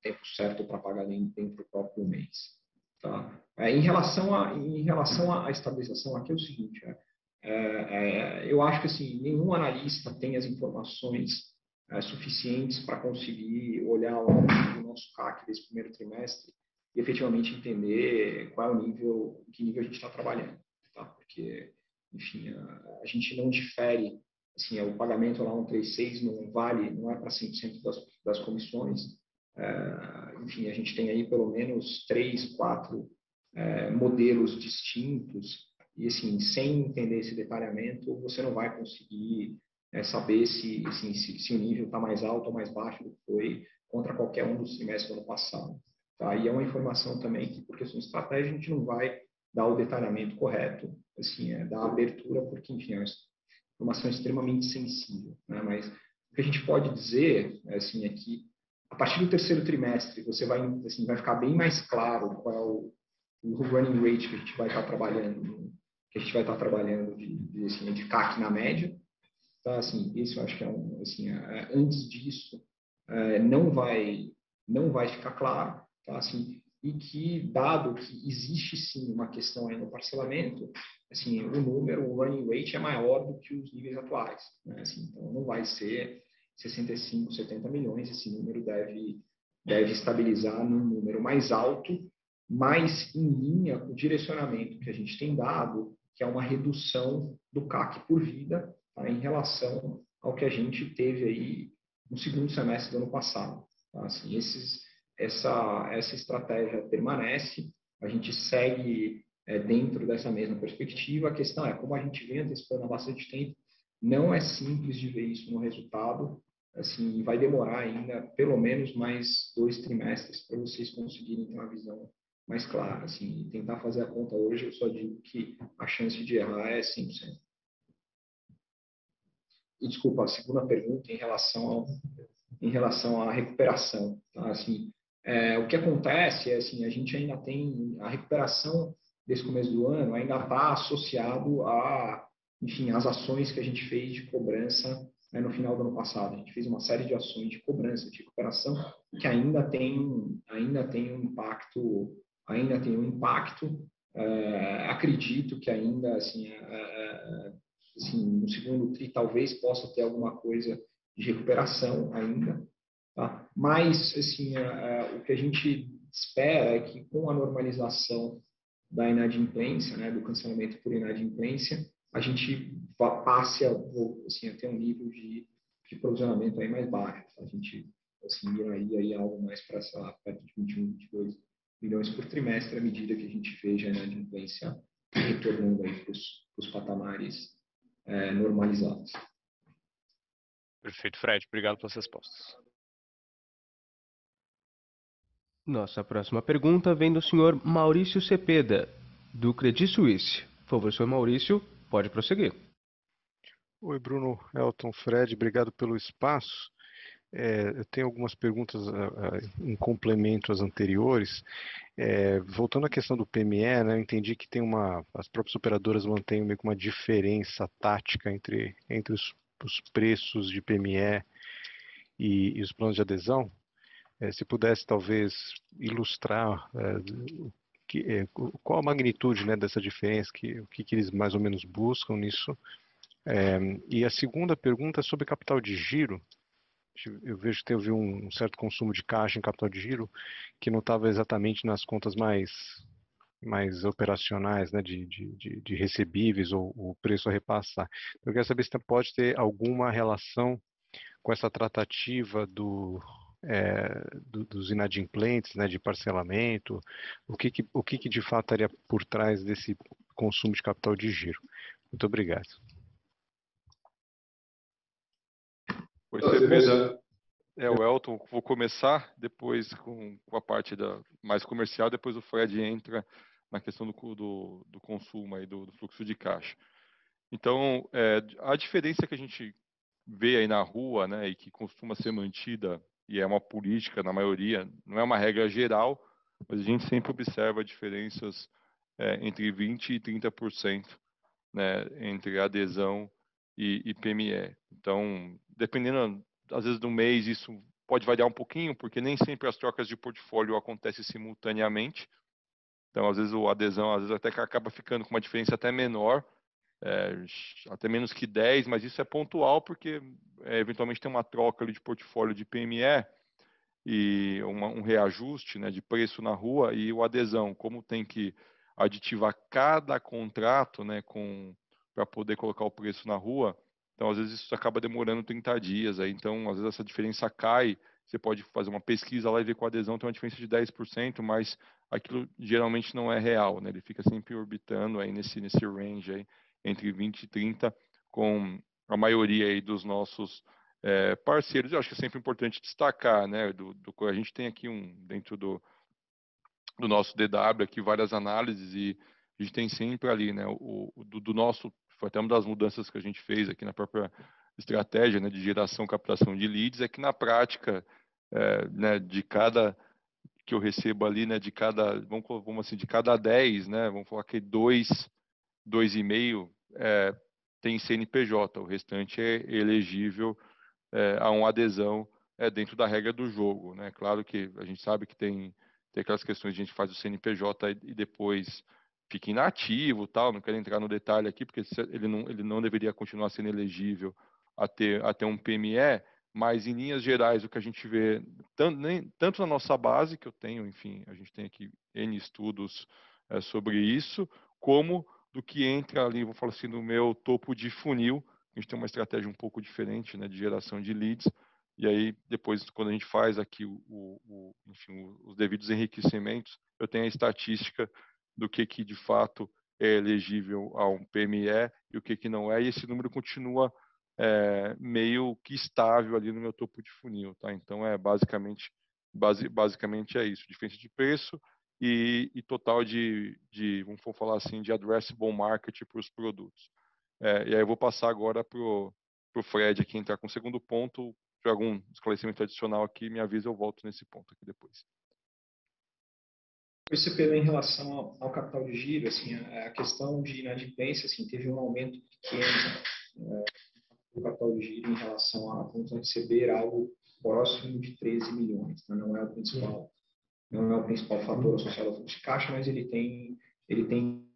tempo certo para pagar dentro do próprio mês. Tá? É, em relação à em relação à estabilização, aqui é o seguinte, é, é, é, eu acho que assim, nenhum analista tem as informações é, suficientes para conseguir olhar o nosso CAC desse primeiro trimestre e efetivamente entender qual é o nível, que nível a gente está trabalhando, tá? Porque, enfim, a, a, gente não difere, assim, o pagamento lá 136 não vale, não é para 100% das, das comissões, é, enfim, a gente tem aí pelo menos três, quatro modelos distintos e assim, sem entender esse detalhamento, você não vai conseguir é, saber se, assim, se, se, o nível está mais alto ou mais baixo do que foi contra qualquer um dos trimestres do ano passado. Tá? E é uma informação também que, por questão de estratégia, a gente não vai dar o detalhamento correto, assim, é, dar abertura, porque, enfim, é uma informação extremamente sensível. Né? Mas o que a gente pode dizer, assim, é que a partir do terceiro trimestre, você vai, assim, vai ficar bem mais claro qual é o, o running rate que a gente vai estar trabalhando que a gente vai estar trabalhando de, de, assim, de CAC na média. Tá? Assim, isso eu acho que é um, assim, é, antes disso, é, não vai não vai ficar claro, tá? Assim, e que dado que existe sim uma questão aí no parcelamento, assim, o número, o running rate é maior do que os níveis atuais, né? Assim, então não vai ser 65, 70 milhões, esse número deve deve estabilizar num número mais alto, mais em linha com o direcionamento que a gente tem dado que é uma redução do CAC por vida tá, em relação ao que a gente teve aí no segundo semestre do ano passado. Tá? Assim, esses, essa, essa estratégia permanece, a gente segue é, dentro dessa mesma perspectiva. A questão é, como a gente vem antecipando há bastante tempo, não é simples de ver isso no resultado. Assim, vai demorar ainda pelo menos mais dois trimestres para vocês conseguirem ter uma visão mais clara. Assim, tentar fazer a conta hoje, eu só digo que a chance de errar é 100%. E desculpa, a segunda pergunta em relação ao, em relação à recuperação, tá? Assim, é, o que acontece é assim, a gente ainda tem a recuperação desse começo do ano ainda está associado a, enfim, as ações que a gente fez de cobrança né, no final do ano passado. A gente fez uma série de ações de cobrança, de recuperação, que ainda tem, ainda tem um impacto ainda tem um impacto. Uh, acredito que ainda, assim, uh, assim, no segundo tri talvez possa ter alguma coisa de recuperação ainda, tá? Mas, assim, o que a gente espera é que com a normalização da inadimplência, né, do cancelamento por inadimplência, a gente passe a, assim, a ter um nível de, de provisionamento aí mais baixo. A gente assim, ir aí, aí algo mais para, sei lá, perto de 21, 22 milhões por trimestre à medida que a gente veja a inadimplência retornando aí para os patamares é, normalizados. Perfeito, Fred. Obrigado pelas respostas. Nossa próxima pergunta vem do senhor Maurício Cepeda, do Credit Suisse. Por favor, senhor Maurício, pode prosseguir. Oi, Bruno, Elton, Fred, obrigado pelo espaço. É, eu tenho algumas perguntas uh, em complemento às anteriores. É, voltando à questão do PME, né, eu entendi que tem uma, as próprias operadoras mantêm meio que uma diferença tática entre, entre os, os preços de PME e, e, os planos de adesão. É, se pudesse talvez ilustrar que, qual a magnitude né, dessa diferença, que, o que, que eles mais ou menos buscam nisso. e a segunda pergunta é sobre capital de giro eu vejo que teve um certo consumo de caixa em capital de giro que não estava exatamente nas contas mais mais operacionais, né, de, de, de recebíveis ou o preço a repassar. Eu quero saber se pode ter alguma relação com essa tratativa do, é, do, dos inadimplentes, né, de parcelamento, o que, que o que, que de fato estaria por trás desse consumo de capital de giro. Muito obrigado. Oi, Cepeda. É o Elton. Vou começar depois com, com a parte da, mais comercial, depois o Fred entra na questão do, do, do consumo aí, do, do, fluxo de caixa. Então, é, a diferença que a gente vê aí na rua, né, e que costuma ser mantida, e é uma política na maioria, não é uma regra geral, mas a gente sempre observa diferenças é, entre 20% e 30% né, entre adesão e, e PME. Então, dependendo, às vezes, do mês, isso pode variar um pouquinho, porque nem sempre as trocas de portfólio acontecem simultaneamente. Então, às vezes, o adesão, às vezes, até acaba ficando com uma diferença até menor é, até menos que 10, mas isso é pontual porque é, eventualmente tem uma troca de portfólio de PME e uma, um reajuste né, de preço na rua e o adesão, como tem que aditivar cada contrato né, para poder colocar o preço na rua, então às vezes isso acaba demorando 30 dias, aí, então às vezes essa diferença cai, você pode fazer uma pesquisa lá e ver com a adesão tem uma diferença de 10%, mas aquilo geralmente não é real, né? ele fica sempre orbitando aí nesse, nesse range aí, entre 20 e 30, com a maioria aí dos nossos é, parceiros. Eu acho que é sempre importante destacar, né? Do, do, a gente tem aqui um dentro do, do nosso DW aqui várias análises e a gente tem sempre ali, né? O, do, do nosso foi até uma das mudanças que a gente fez aqui na própria estratégia né, de geração captação de leads é que na prática é, né, de cada que eu recebo ali né de cada vamos, vamos assim de cada 10 né vamos falar que dois 2,5 é, tem CNPJ, o restante é elegível é, a uma adesão é, dentro da regra do jogo. Né? Claro que a gente sabe que tem, tem aquelas questões a gente faz o CNPJ e, e depois fica inativo, tal. não quero entrar no detalhe aqui, porque ele não, ele não deveria continuar sendo elegível a ter, a ter um PME, mas em linhas gerais o que a gente vê, tanto, nem, tanto na nossa base, que eu tenho, enfim, a gente tem aqui N estudos é, sobre isso, como do que entra ali, vou falar assim, no meu topo de funil. A gente tem uma estratégia um pouco diferente, né, de geração de leads. E aí, depois, quando a gente faz aqui o, o, enfim, os devidos enriquecimentos, eu tenho a estatística do que, que de fato é elegível a um PME e o que, que não é. E esse número continua é, meio que estável ali no meu topo de funil, tá? Então, é basicamente, base, basicamente é isso. Diferença de preço, e, e total de, de, vamos falar assim, de addressable market para os produtos. É, e aí eu vou passar agora para o Fred aqui entrar com o segundo ponto. Se algum esclarecimento adicional aqui, me avisa, eu volto nesse ponto aqui depois. Pedro, em relação ao, capital de giro, assim, a, questão de inadimplência, assim, teve um aumento pequeno é, do capital de giro em relação a vamos receber algo próximo de 13 milhões, né? não é o principal não é o principal fator associado ao fluxo de caixa, mas ele tem, ele tem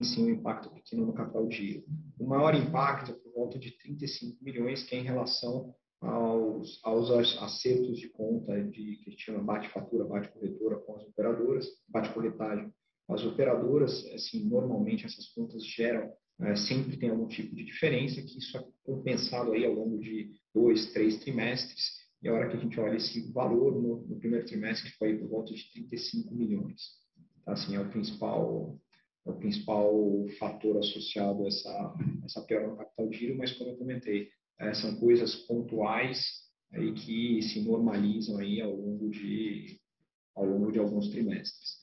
sim um impacto pequeno no capital de giro. O maior impacto é por volta de 35 milhões, que é em relação aos, aos acertos de conta de que chama bate-fatura, bate-corretora com as operadoras, bate-corretagem. As operadoras, assim, normalmente essas contas geram, é, sempre tem algum tipo de diferença, que isso é compensado aí ao longo de dois, três trimestres, e a hora que a gente olha esse valor no, no primeiro trimestre, foi por volta de 35 milhões. Então, assim, é o principal, é o principal fator associado a essa, essa piora no capital de giro, mas como eu comentei, é, são coisas pontuais aí que se normalizam aí ao longo de, ao longo de alguns trimestres.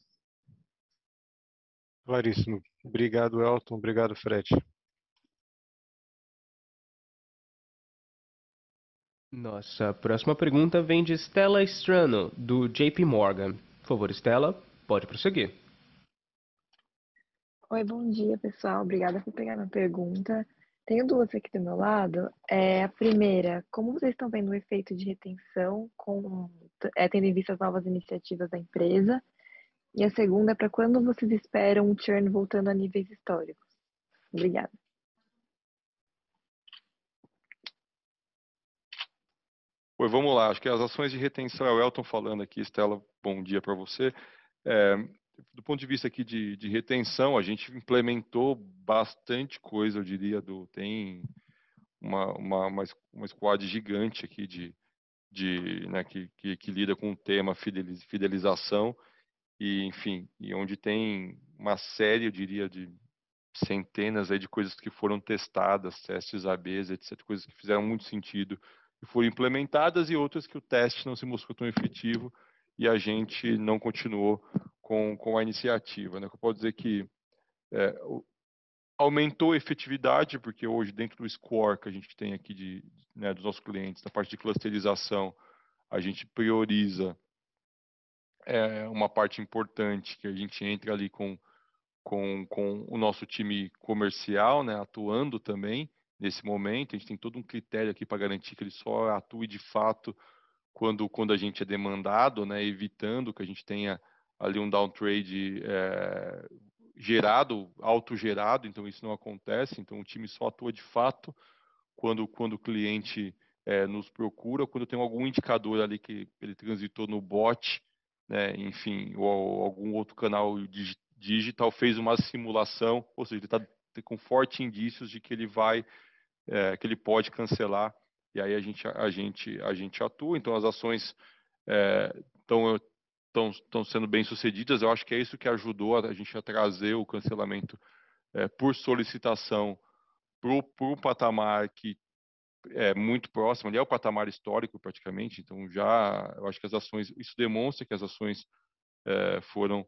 Claríssimo. Obrigado, Elton. Obrigado, Fred. Nossa próxima pergunta vem de Stella Strano, do JP Morgan. Por favor, Stella, pode prosseguir. Oi, bom dia, pessoal. Obrigada por pegar minha pergunta. Tenho duas aqui do meu lado. É, a primeira, como vocês estão vendo o efeito de retenção, com, é, tendo em vista as novas iniciativas da empresa? E a segunda, é para quando vocês esperam o churn voltando a níveis históricos? Obrigada. Pois vamos lá, acho que as ações de retenção, é o Elton falando aqui, Estela, bom dia para você. É, do ponto de vista aqui de, de, retenção, a gente implementou bastante coisa, eu diria, do, tem uma, uma, uma, uma squad gigante aqui de, de né, que, que, que, lida com o tema fidelização e, enfim, e onde tem uma série, eu diria, de centenas aí de coisas que foram testadas, testes ABs, etc., coisas que fizeram muito sentido que foram implementadas e outras que o teste não se mostrou tão efetivo e a gente não continuou com, com a iniciativa. Né? Eu posso dizer que é, aumentou a efetividade, porque hoje dentro do score que a gente tem aqui de, né, dos nossos clientes, na parte de clusterização, a gente prioriza é, uma parte importante que a gente entra ali com, com, com o nosso time comercial, né, atuando também, nesse momento. A gente tem todo um critério aqui para garantir que ele só atue de fato quando, quando a gente é demandado, né, evitando que a gente tenha ali um downtrade é, gerado, autogerado, então isso não acontece. Então o time só atua de fato quando, quando o cliente é, nos procura, quando tem algum indicador ali que ele transitou no bot, né, enfim, ou algum outro canal digital fez uma simulação, ou seja, ele está com fortes indícios de que ele vai, é, que ele pode cancelar, e aí a gente, a gente, a gente atua. Então as ações estão é, estão sendo bem sucedidas. Eu acho que é isso que ajudou a gente a trazer o cancelamento é, por solicitação para um patamar que é muito próximo, ali é o patamar histórico praticamente. Então já, eu acho que as ações, isso demonstra que as ações é, foram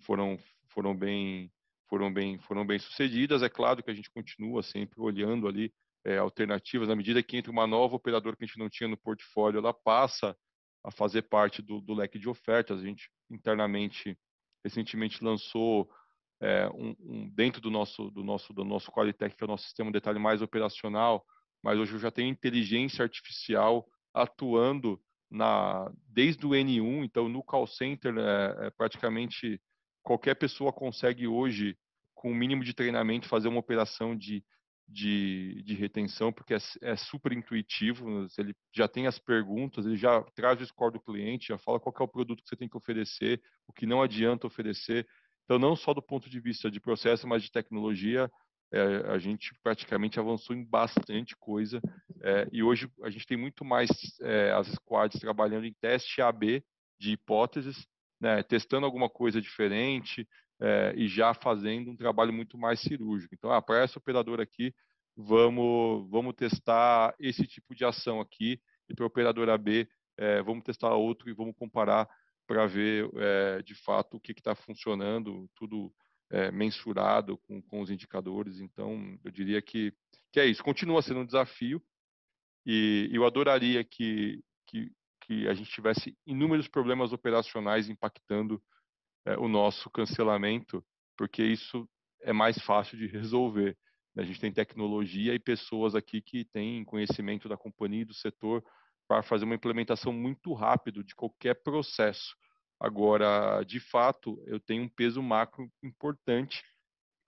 foram foram bem foram bem foram bem sucedidas. É claro que a gente continua sempre olhando ali é, alternativas na medida que entra uma nova operadora que a gente não tinha no portfólio, ela passa a fazer parte do, do leque de ofertas. A gente internamente recentemente lançou é, um, um, dentro do nosso do nosso do nosso Qualitech, que é o nosso sistema de detalhe mais operacional, mas hoje eu já tenho inteligência artificial atuando na desde o N1, então no call center é, é, praticamente qualquer pessoa consegue hoje com o mínimo de treinamento fazer uma operação de de, de retenção, porque é, é, super intuitivo, ele já tem as perguntas, ele já traz o score do cliente, já fala qual é o produto que você tem que oferecer, o que não adianta oferecer. Então, não só do ponto de vista de processo, mas de tecnologia, é, a gente praticamente avançou em bastante coisa. É, e hoje a gente tem muito mais é, as squads trabalhando em teste AB de hipóteses, né, testando alguma coisa diferente, é, e já fazendo um trabalho muito mais cirúrgico. Então, ah, para essa operadora aqui, vamos, vamos testar esse tipo de ação aqui, e para a operadora B, é, vamos testar outro e vamos comparar para ver é, de fato o que está funcionando, tudo mensurado com, com os indicadores. Então, eu diria que, que é isso. Continua sendo um desafio, e eu adoraria que, que, que a gente tivesse inúmeros problemas operacionais impactando é, o nosso cancelamento, porque isso é mais fácil de resolver. Né? A gente tem tecnologia e pessoas aqui que têm conhecimento da companhia e do setor para fazer uma implementação muito rápido de qualquer processo. Agora, de fato, eu tenho um peso macro importante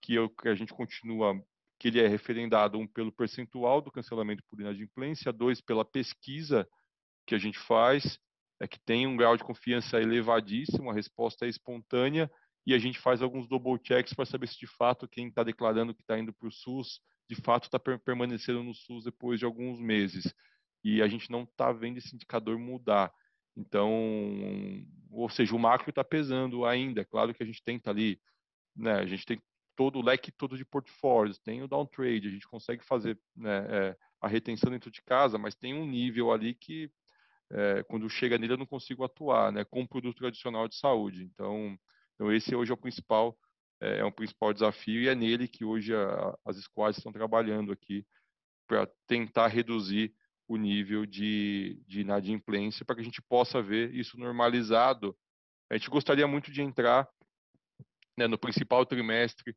que, eu, que a gente continua, que ele é referendado um pelo percentual do cancelamento por inadimplência, dois pela pesquisa que a gente faz é que tem um grau de confiança elevadíssimo, a resposta é espontânea e a gente faz alguns double checks para saber se de fato quem está declarando que está indo para o SUS, de fato está permanecendo no SUS depois de alguns meses. E a gente não está vendo esse indicador mudar. Então, ou seja, o macro está pesando ainda. Claro que a gente tenta ali, né, a gente tem todo o leque todo de portfólios, tem o downtrade, a gente consegue fazer né, é, a retenção dentro de casa, mas tem um nível ali que é, quando chega nele eu não consigo atuar, né, com o produto tradicional de saúde. Então, então esse hoje é o principal, é, é um principal desafio e é nele que hoje a, as squads estão trabalhando aqui para tentar reduzir o nível de, de inadimplência para que a gente possa ver isso normalizado. A gente gostaria muito de entrar né, no principal trimestre,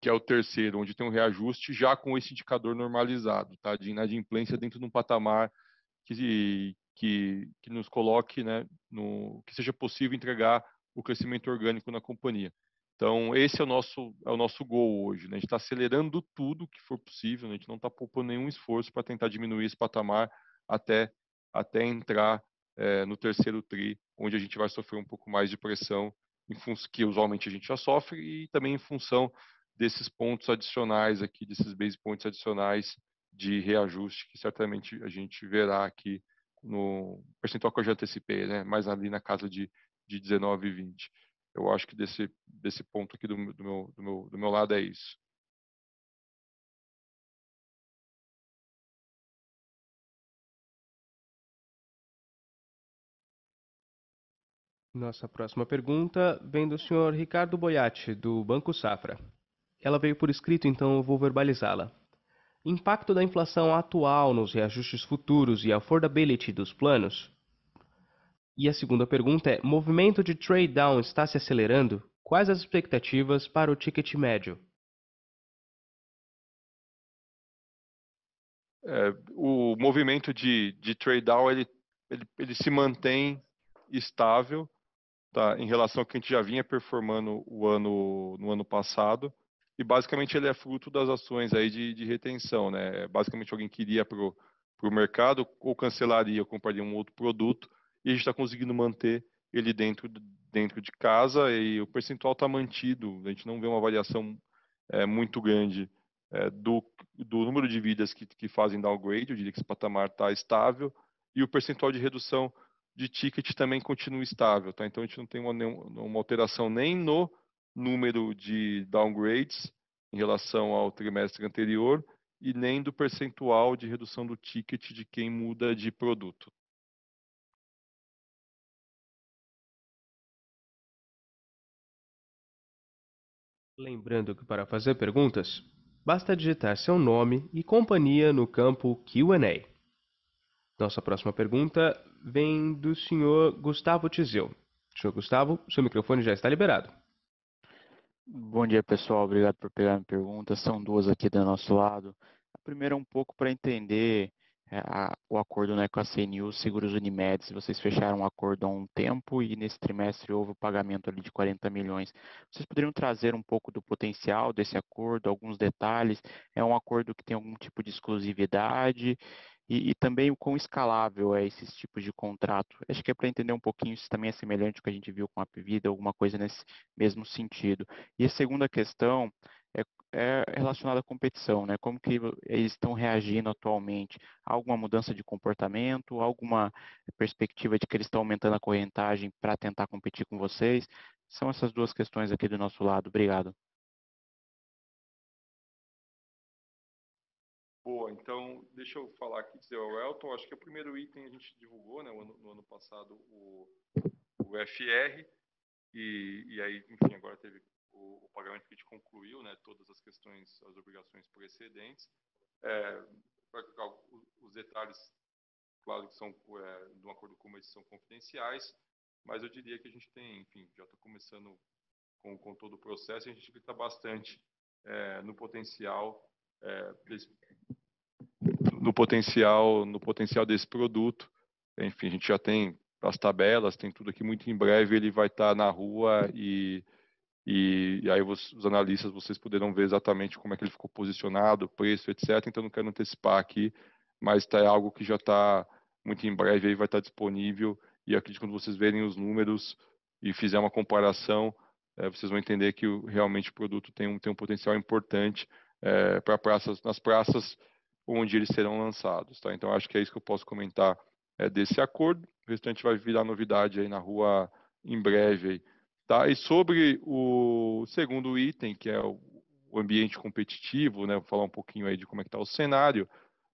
que é o terceiro, onde tem um reajuste já com esse indicador normalizado, tá, de inadimplência dentro de um patamar que, que, que nos coloque, né, no, que seja possível entregar o crescimento orgânico na companhia. Então, esse é o nosso, é o nosso gol hoje. Né? A gente está acelerando tudo que for possível, né? a gente não está poupando nenhum esforço para tentar diminuir esse patamar até, até entrar é, no terceiro TRI, onde a gente vai sofrer um pouco mais de pressão, que usualmente a gente já sofre, e também em função desses pontos adicionais aqui, desses base points adicionais de reajuste, que certamente a gente verá aqui no percentual que eu já antecipei, né? mais ali na casa de, de 19 e 20. Eu acho que desse, desse ponto aqui do, do, meu, do, meu, do meu lado é isso. Nossa próxima pergunta vem do senhor Ricardo Boiati, do Banco Safra. Ela veio por escrito, então eu vou verbalizá-la. Impacto da inflação atual nos reajustes futuros e affordability dos planos? E a segunda pergunta é: movimento de trade down está se acelerando? Quais as expectativas para o ticket médio? É, o movimento de, de trade down ele, ele, ele se mantém estável. tá? Em relação ao que a gente já vinha performando o ano, no ano passado. E basicamente ele é fruto das ações aí de, de retenção, né? Basicamente alguém queria para o mercado ou cancelaria ou compraria um outro produto e a gente está conseguindo manter ele dentro, dentro de casa e o percentual está mantido. A gente não vê uma variação é, muito grande é, do, do número de vidas que, que fazem downgrade, eu diria que esse patamar está estável, e o percentual de redução de ticket também continua estável. Tá? Então a gente não tem uma, uma alteração nem no número de downgrades em relação ao trimestre anterior e nem do percentual de redução do ticket de quem muda de produto. Lembrando que para fazer perguntas, basta digitar seu nome e companhia no campo Q&A. Nossa próxima pergunta vem do senhor Gustavo Tizeu. Senhor Gustavo, seu microfone já está liberado. Bom dia, pessoal. Obrigado por pegar minha pergunta. São duas aqui do nosso lado. A primeira é um pouco para entender é, a, o acordo né, com a CNU Seguros Unimed, se vocês fecharam um acordo há um tempo e nesse trimestre houve o pagamento ali de 40 milhões. Vocês poderiam trazer um pouco do potencial desse acordo, alguns detalhes? É um acordo que tem algum tipo de exclusividade? E, e também o quão escalável é esses tipos de contrato. Acho que é para entender um pouquinho se também é semelhante ao que a gente viu com a Pvida, alguma coisa nesse mesmo sentido. E a segunda questão é, é relacionada à competição, né? Como que eles estão reagindo atualmente? Há alguma mudança de comportamento? Alguma perspectiva de que eles estão aumentando a correntagem para tentar competir com vocês? São essas duas questões aqui do nosso lado. Obrigado. Boa, então deixa eu falar aqui, dizer ao Elton, acho que o primeiro item a gente divulgou né, no, ano, no ano passado o, o FR, e, e aí, enfim, agora teve o, o, pagamento que a gente concluiu, né, todas as questões, as obrigações precedentes. É, os detalhes, claro que são é, de um acordo com eles são confidenciais, mas eu diria que a gente tem, enfim, já está começando com, com todo o processo, a gente acredita bastante é, no potencial é, desse, no potencial no potencial desse produto. Enfim, a gente já tem as tabelas, tem tudo aqui. Muito em breve ele vai estar na rua e, e, e aí os, os, analistas vocês poderão ver exatamente como é que ele ficou posicionado, preço, etc. Então não quero antecipar aqui, mas tá, é algo que já está muito em breve aí vai estar disponível e acredito que quando vocês verem os números e fizer uma comparação, é, vocês vão entender que o, realmente o produto tem um, tem um potencial importante é, para praças, nas praças onde eles serão lançados. Tá? Então, acho que é isso que eu posso comentar é, desse acordo. O restante vai virar novidade aí na rua em breve. Aí, tá? E sobre o segundo item, que é o ambiente competitivo, né? vou falar um pouquinho aí de como é que está o cenário.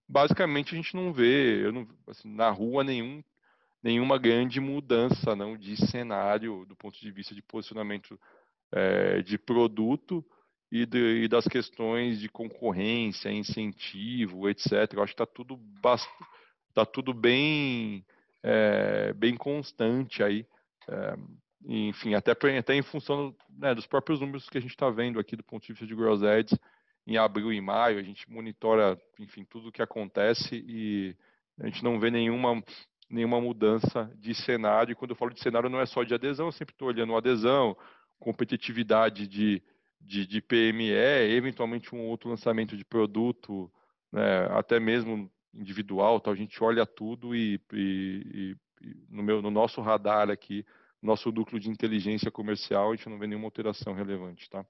Basicamente, a gente não vê não, assim, na rua nenhum, nenhuma grande mudança não de cenário do ponto de vista de posicionamento é, de produto e, de, e, das questões de concorrência, incentivo, etc. Eu acho que está tudo, tá tudo bem, é, bem constante aí. É, enfim, até, até em função né, dos próprios números que a gente está vendo aqui do ponto de vista de gross ads, em abril e maio, a gente monitora, enfim, tudo o que acontece e a gente não vê nenhuma, nenhuma mudança de cenário. E quando eu falo de cenário, não é só de adesão, eu sempre estou olhando adesão, competitividade de, de, de PME, eventualmente um outro lançamento de produto, né, até mesmo individual, tal, a gente olha tudo e, e, e, no, meu, no nosso radar aqui, nosso núcleo de inteligência comercial, a gente não vê nenhuma alteração relevante, tá?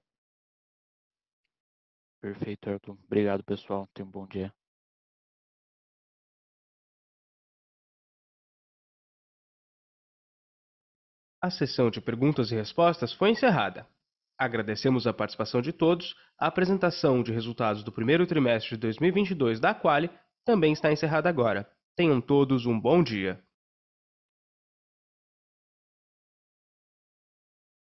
Perfeito, Arthur. Obrigado, pessoal. Tenha um bom dia. A sessão de perguntas e respostas foi encerrada. Agradecemos a participação de todos. A apresentação de resultados do primeiro trimestre de 2022 da Quali também está encerrada agora. Tenham todos um bom dia.